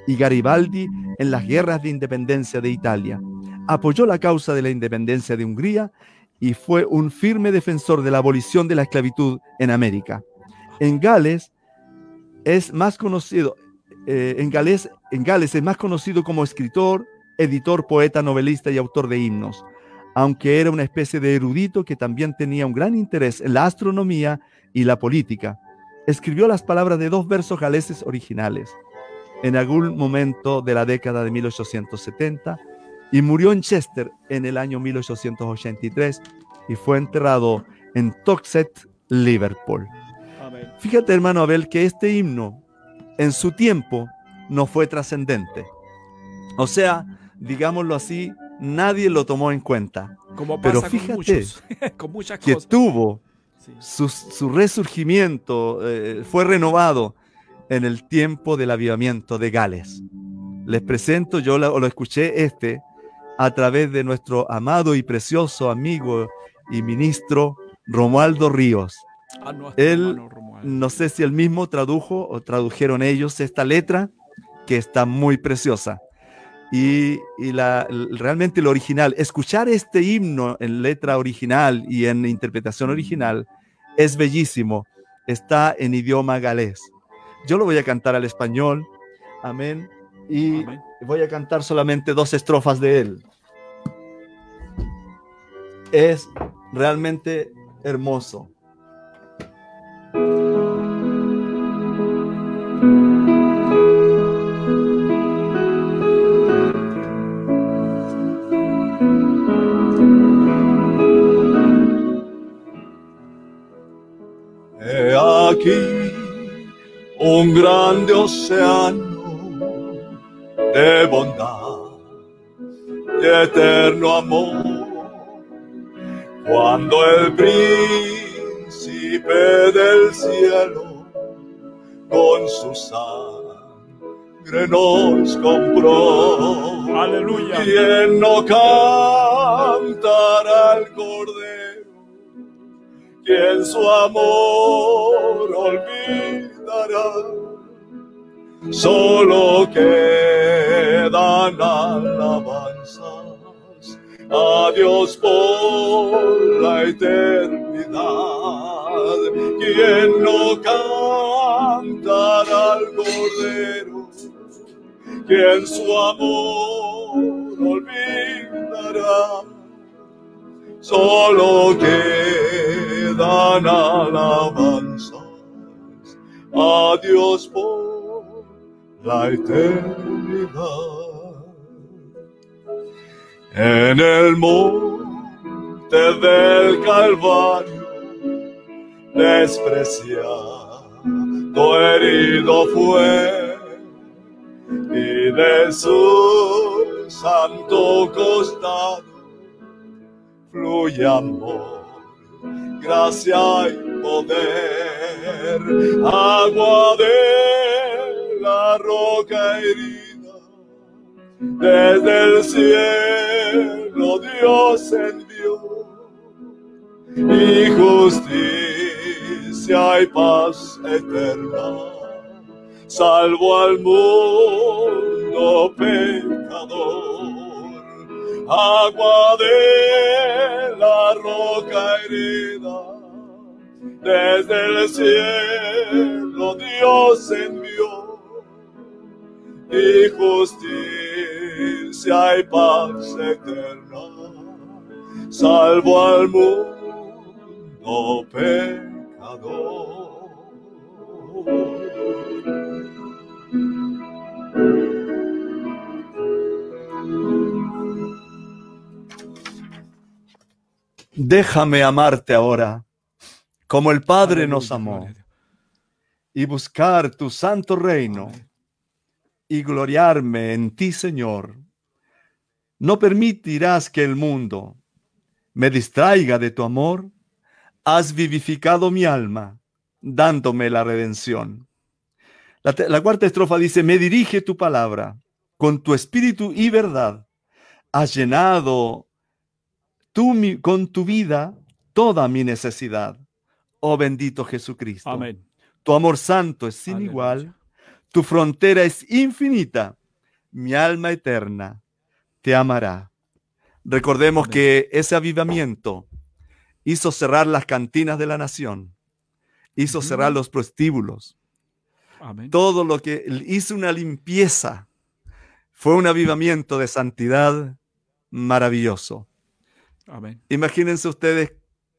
y Garibaldi en las guerras de independencia de Italia. Apoyó la causa de la independencia de Hungría y fue un firme defensor de la abolición de la esclavitud en América. En Gales es más conocido, eh, en, Gales, en Gales es más conocido como escritor, editor, poeta, novelista y autor de himnos, aunque era una especie de erudito que también tenía un gran interés en la astronomía y la política escribió las palabras de dos versos galeses originales en algún momento de la década de 1870 y murió en Chester en el año 1883 y fue enterrado en Toxet, Liverpool. Fíjate, hermano Abel, que este himno en su tiempo no fue trascendente. O sea, digámoslo así, nadie lo tomó en cuenta. Como Pero fíjate con muchas que tuvo su, resurgimiento eh, fue renovado en el tiempo del avivamiento de Gales. Les presento, yo lo, lo escuché este a través de nuestro amado y precioso amigo y ministro Romualdo Ríos. Ah, él, no sé si él mismo tradujo o tradujeron ellos esta letra que está muy preciosa. Y, y la, realmente lo original, escuchar este himno en letra original y en interpretación original es bellísimo. Está en idioma galés. Yo lo voy a cantar al español. Amén. Y voy a cantar solamente dos estrofas de él. Es realmente hermoso. Un grande océano de bondad, de eterno amor. Cuando el príncipe del cielo con su sangre nos compró. Aleluya. Quien no cantará al cordero, quien su amor olvida solo quedan alabanzas a Dios por la eternidad. Quien no canta al Cordero, quien su amor olvidará, solo quedan alabanzas a Dios por la eternidad. En el monte del Calvario, despreciado, herido fue, y de su santo costado fluye amor, gracia y poder agua de la roca herida, desde el cielo Dios envió y justicia y paz eterna, salvo al mundo pecador, agua de la roca herida, desde el cielo Dios envió y justicia y paz eterna, salvo al mundo pecador. Déjame amarte ahora, como el Padre nos amó, y buscar tu santo reino y gloriarme en ti, Señor. No permitirás que el mundo me distraiga de tu amor. Has vivificado mi alma, dándome la redención. La, cuarta estrofa dice, me dirige tu palabra con tu espíritu y verdad. Has llenado tú, con tu vida toda mi necesidad. Oh bendito Jesucristo. Amén. Tu amor santo es sin igual tu frontera es infinita. Mi alma eterna te amará. Recordemos que ese avivamiento hizo cerrar las cantinas de la nación, hizo cerrar los prostíbulos. Todo lo que hizo una limpieza fue un avivamiento de santidad maravilloso. Imagínense ustedes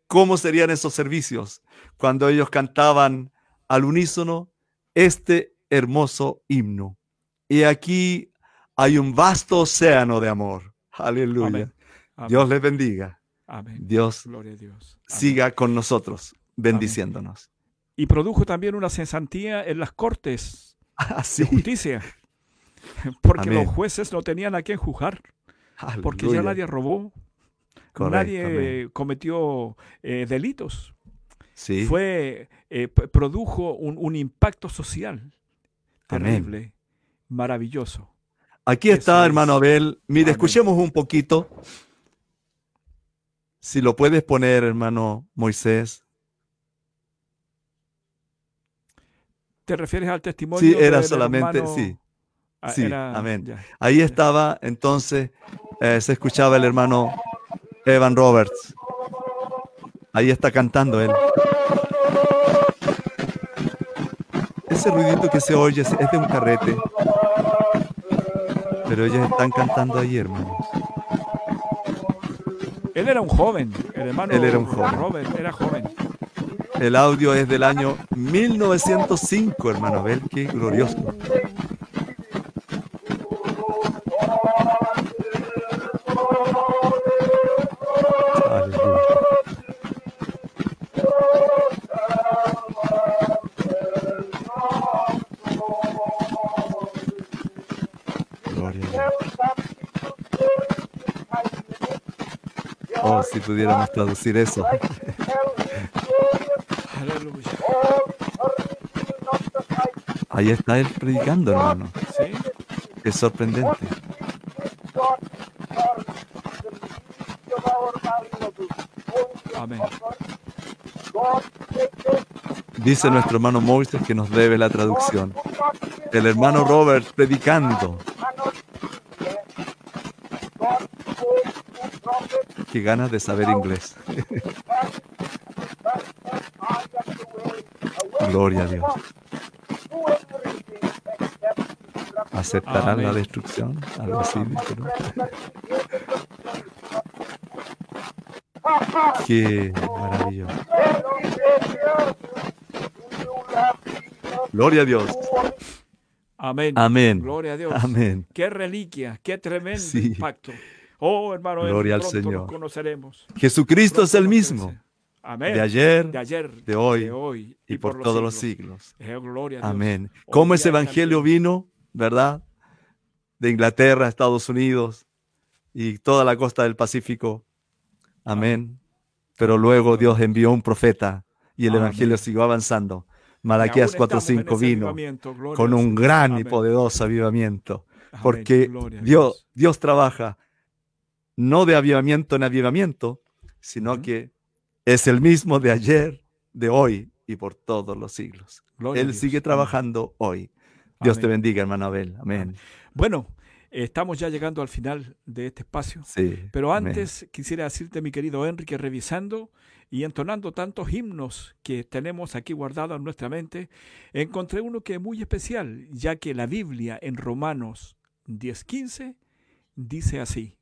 cómo serían esos servicios cuando ellos cantaban al unísono este hermoso himno. Y aquí hay un vasto océano de amor. Aleluya. Dios les bendiga. Dios, siga con nosotros, bendiciéndonos. Y produjo también una cesantía en las cortes ah, de justicia, porque los jueces no tenían a quién juzgar, porque ya nadie robó, nadie cometió eh, delitos. Sí. Fue, eh, produjo un impacto social terrible, maravilloso. Aquí está, hermano Abel. Mire, escuchemos un poquito. Si lo puedes poner, hermano Moisés. ¿Te refieres al testimonio? Sí, era solamente, sí. Ah, sí, amén. Ahí estaba, entonces, eh, se escuchaba el hermano Evan Roberts. Ahí está cantando él. Ese ruidito que se oye es, de un carrete. Pero ellos están cantando ahí, hermanos. Él era un joven, el hermano Él era un joven. Robert era joven. El audio es del año 1905, hermano. Ver qué glorioso. pudiéramos traducir eso. Ahí está él predicando, hermano. Es sorprendente. Dice nuestro hermano Moisés que nos debe la traducción. El hermano Robert predicando. Ganas de saber inglés. Gloria a Dios. ¿Aceptarán la destrucción? Algo así, Qué maravilloso. Gloria a Dios. Amén. Amén. Gloria a Dios. Amén. Qué reliquia, qué tremendo impacto. Oh, hermano, Gloria al Señor. conoceremos. Jesucristo es el mismo. Amén. De ayer, de, ayer, de hoy, y, por, todos los siglos. Amén. Cómo ese evangelio vino, ¿verdad? De Inglaterra, Estados Unidos y toda la costa del Pacífico. Amén. Pero luego Dios envió un profeta y el evangelio siguió avanzando. Malaquías 4:5 vino con un gran y poderoso avivamiento porque Dios, Dios trabaja no de avivamiento en avivamiento, sino que es el mismo de ayer, de hoy y por todos los siglos. Él sigue trabajando hoy. Dios te bendiga, hermano Abel. Amén. Bueno, estamos ya llegando al final de este espacio. Sí, pero antes quisiera decirte, mi querido Enrique, revisando y entonando tantos himnos que tenemos aquí guardados en nuestra mente, encontré uno que es muy especial, ya que la Biblia en Romanos 10:15 dice así,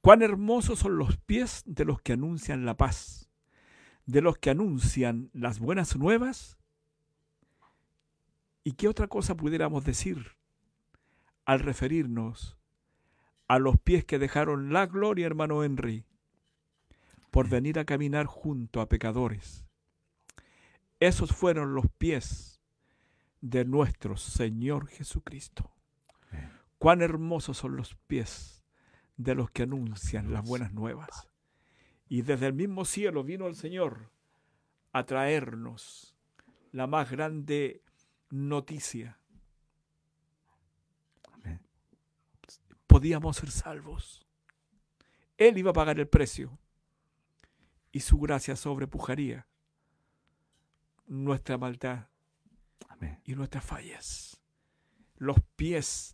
cuán hermosos son los pies de los que anuncian la paz, de los que anuncian las buenas nuevas. ¿Y qué otra cosa pudiéramos decir al referirnos a los pies que dejaron la gloria, hermano Henry, por venir a caminar junto a pecadores? Esos fueron los pies de nuestro Señor Jesucristo. Cuán hermosos son los pies de los que anuncian las buenas nuevas. Y desde el mismo cielo vino el Señor a traernos la más grande noticia. Podíamos ser salvos. Él iba a pagar el precio y su gracia sobrepujaría nuestra maldad y nuestras fallas. Los pies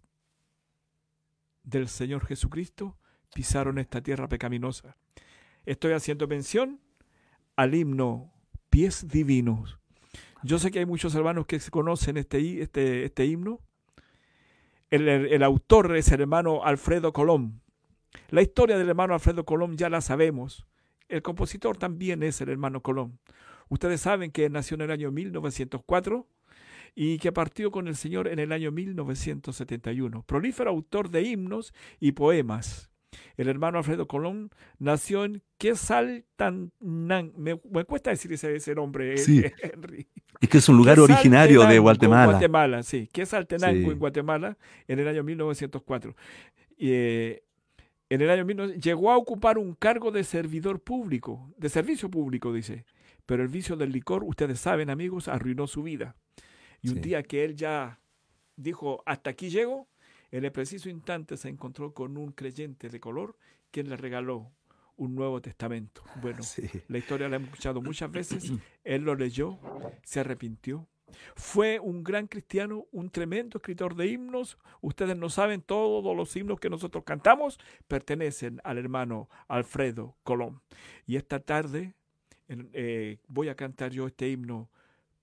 del Señor Jesucristo pisaron esta tierra pecaminosa. Estoy haciendo mención al himno Pies Divinos. Yo sé que hay muchos hermanos que conocen este, este, este himno. El, el, autor es el hermano Alfredo Colón. La historia del hermano Alfredo Colón ya la sabemos. El compositor también es el hermano Colón. Ustedes saben que nació en el año 1904 y que partió con el Señor en el año 1971. Prolífero autor de himnos y poemas. El hermano Alfredo Colón nació en Quesaltenango. Me, me cuesta decir ese, ese nombre, sí. Henry. Es que es un lugar originario de Guatemala. Guatemala, sí. Quesaltenango sí. en Guatemala en el año 1904. Eh, en el año 19, llegó a ocupar un cargo de servidor público, de servicio público, dice. Pero el vicio del licor, ustedes saben, amigos, arruinó su vida. Y un día que él ya dijo, hasta aquí llego, en el preciso instante se encontró con un creyente de color quien le regaló un Nuevo Testamento. Bueno, sí. la historia la hemos escuchado muchas veces. Él lo leyó, se arrepintió. Fue un gran cristiano, un tremendo escritor de himnos. Ustedes no saben, todos los himnos que nosotros cantamos pertenecen al hermano Alfredo Colón. Y esta tarde eh, voy a cantar yo este himno,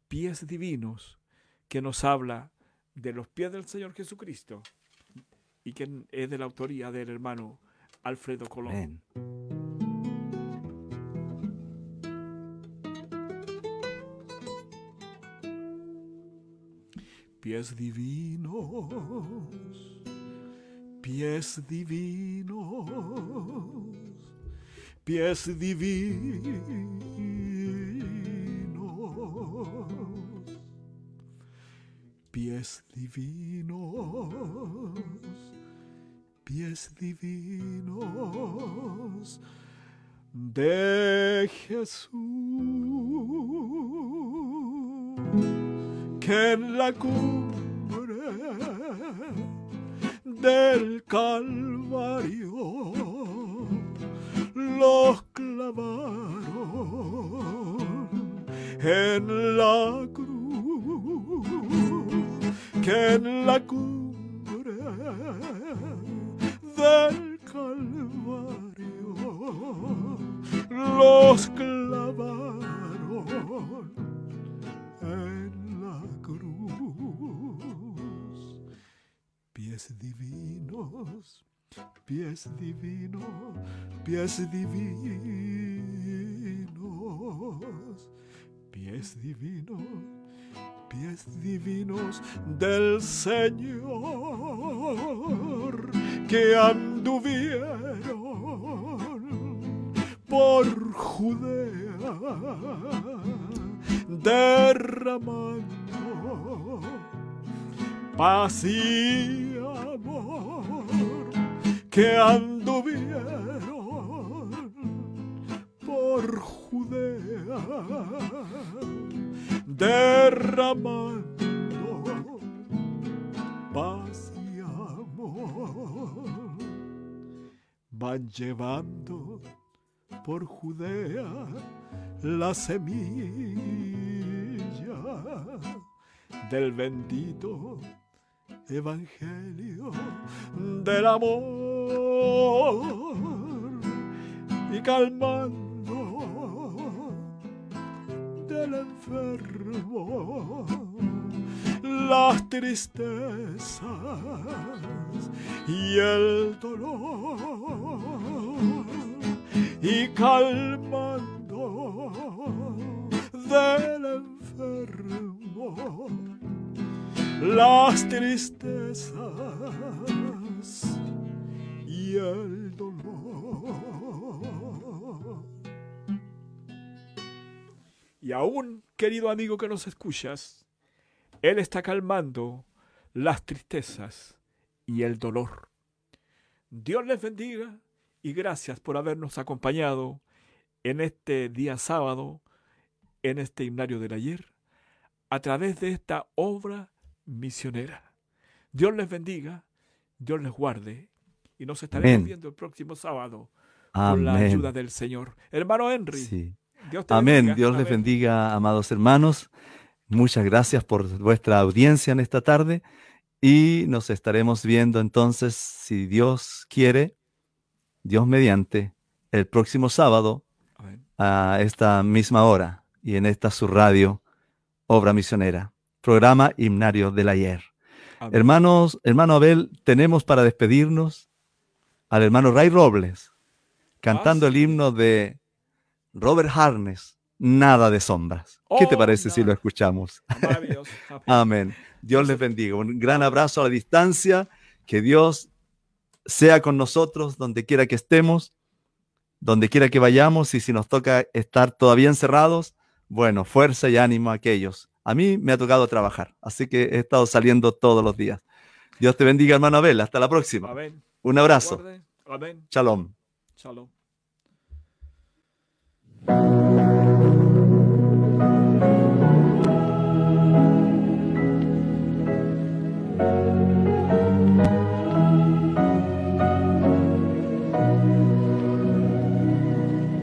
Pies Divinos, que nos habla de los pies del Señor Jesucristo y que es de la autoría del hermano Alfredo Colón. Pies divinos, pies divinos, pies divinos pies divinos, pies divinos de Jesús, que en la cumbre del Calvario los clavaron en la cruz que en la cumbre del Calvario los clavaron en la cruz. Pies divinos, pies divinos, pies divinos, pies divinos pies divinos del Señor que anduvieron por Judea derramando paz y amor que anduvieron por Judea derramando paz y amor. Van llevando por Judea la semilla del bendito evangelio del amor y calmando del enfermo las tristezas y el dolor y calmando del enfermo las tristezas y el dolor. Y aún, querido amigo que nos escuchas, Él está calmando las tristezas y el dolor. Dios les bendiga y gracias por habernos acompañado en este día sábado, en este himnario del ayer, a través de esta obra misionera. Dios les bendiga, Dios les guarde y nos estaremos viendo el próximo sábado con la ayuda del Señor. Hermano Henry. Dios Amén. Dios les bendiga, amados hermanos. Muchas gracias por vuestra audiencia en esta tarde y nos estaremos viendo entonces, si Dios quiere, Dios mediante, el próximo sábado a esta misma hora y en esta su radio, Obra Misionera programa himnario del ayer. Hermanos, hermano Abel, tenemos para despedirnos al hermano Ray Robles, cantando ah, el himno de Robert Harness, Nada de sombras. ¿Qué te oh, parece si lo escuchamos? Amén. Dios les bendiga. Un gran abrazo a la distancia. Que Dios sea con nosotros donde quiera que estemos, donde quiera que vayamos y si nos toca estar todavía encerrados, bueno, fuerza y ánimo a aquellos a mí me ha tocado trabajar, así que he estado saliendo todos los días. Dios te bendiga, hermano Abel. Hasta la próxima. Un abrazo. Amén. Shalom. Shalom.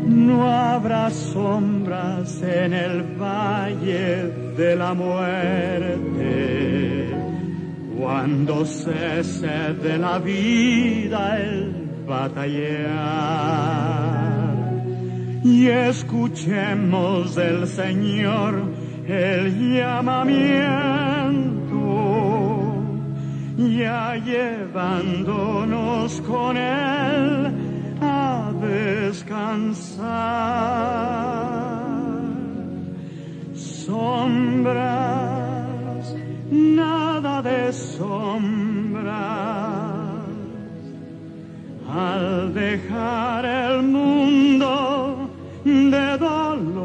No habrá sombras en el valle de la muerte, cuando cese de la vida el batallar y escuchemos del Señor el llamamiento, ya llevándonos con Él a descansar sombras, nada de sombras. Al dejar el mundo de dolor,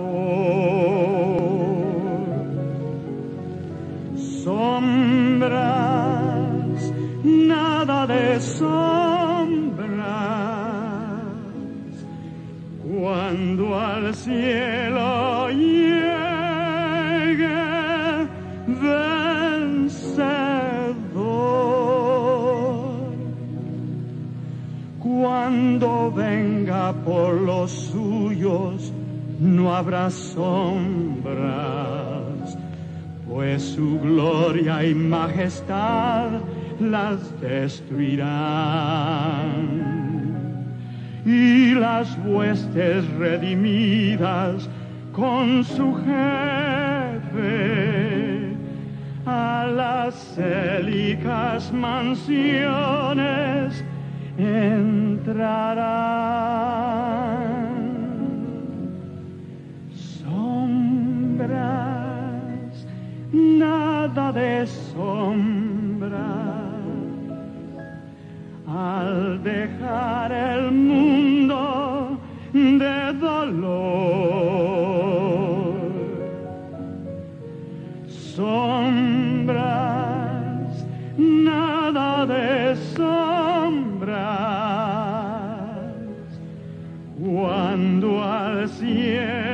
sombras, nada de sombras. Cuando al cielo por los suyos, no habrá sombras, pues su gloria y majestad las destruirán. Y las huestes redimidas con su jefe a las célicas mansiones entrarán sombras, nada de sombras al dejar el mundo de dolor. Sombras, nada de sombras. mirando al cielo.